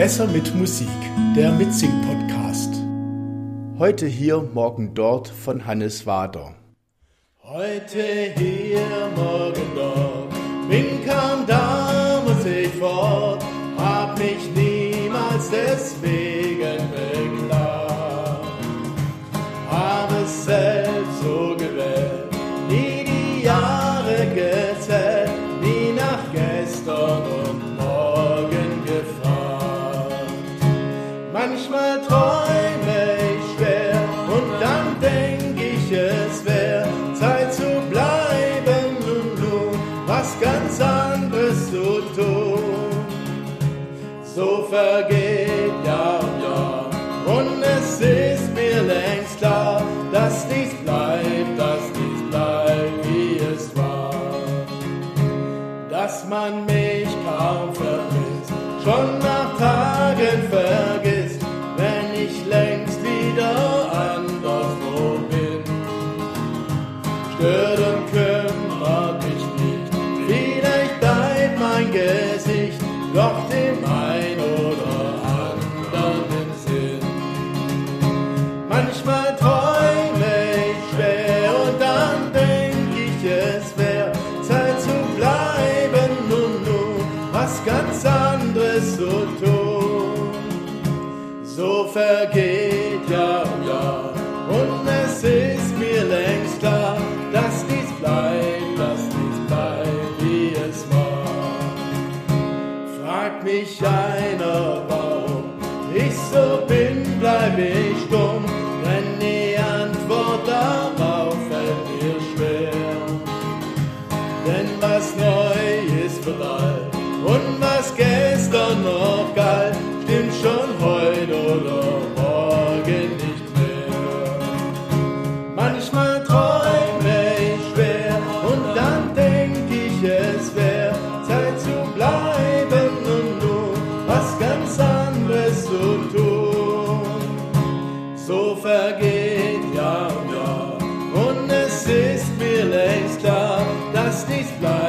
Besser mit Musik, der Mitsing-Podcast. Heute hier, morgen dort von Hannes Wader. Heute hier, morgen dort, bin kaum da, muss ich fort, hab mich niemals deswegen beklagt. Hab es selbst was ganz anderes zu tun. So vergeht Jahr um Jahr und es ist mir längst klar, dass dies bleibt, dass dies bleibt, wie es war dass man mich kaum vermisst, schon nach Tagen vergisst, wenn ich längst wieder anderswo bin. Stört doch dem ein oder anderen Sinn. Manchmal träume ich schwer und dann denk ich, es wär Zeit zu bleiben und nun was ganz anderes zu tun. So vergeht Jahr Fragt mich einer, warum ich so bin, bleib ich stumm, wenn die Antwort darauf fällt mir schwer. Denn was neu ist bald und was gestern noch galt, stimmt schon heute oder morgen nicht mehr. Manchmal ganz anderes zu tun. So vergeht Jahr um Jahr und es ist mir längst klar, dass dies bleibt.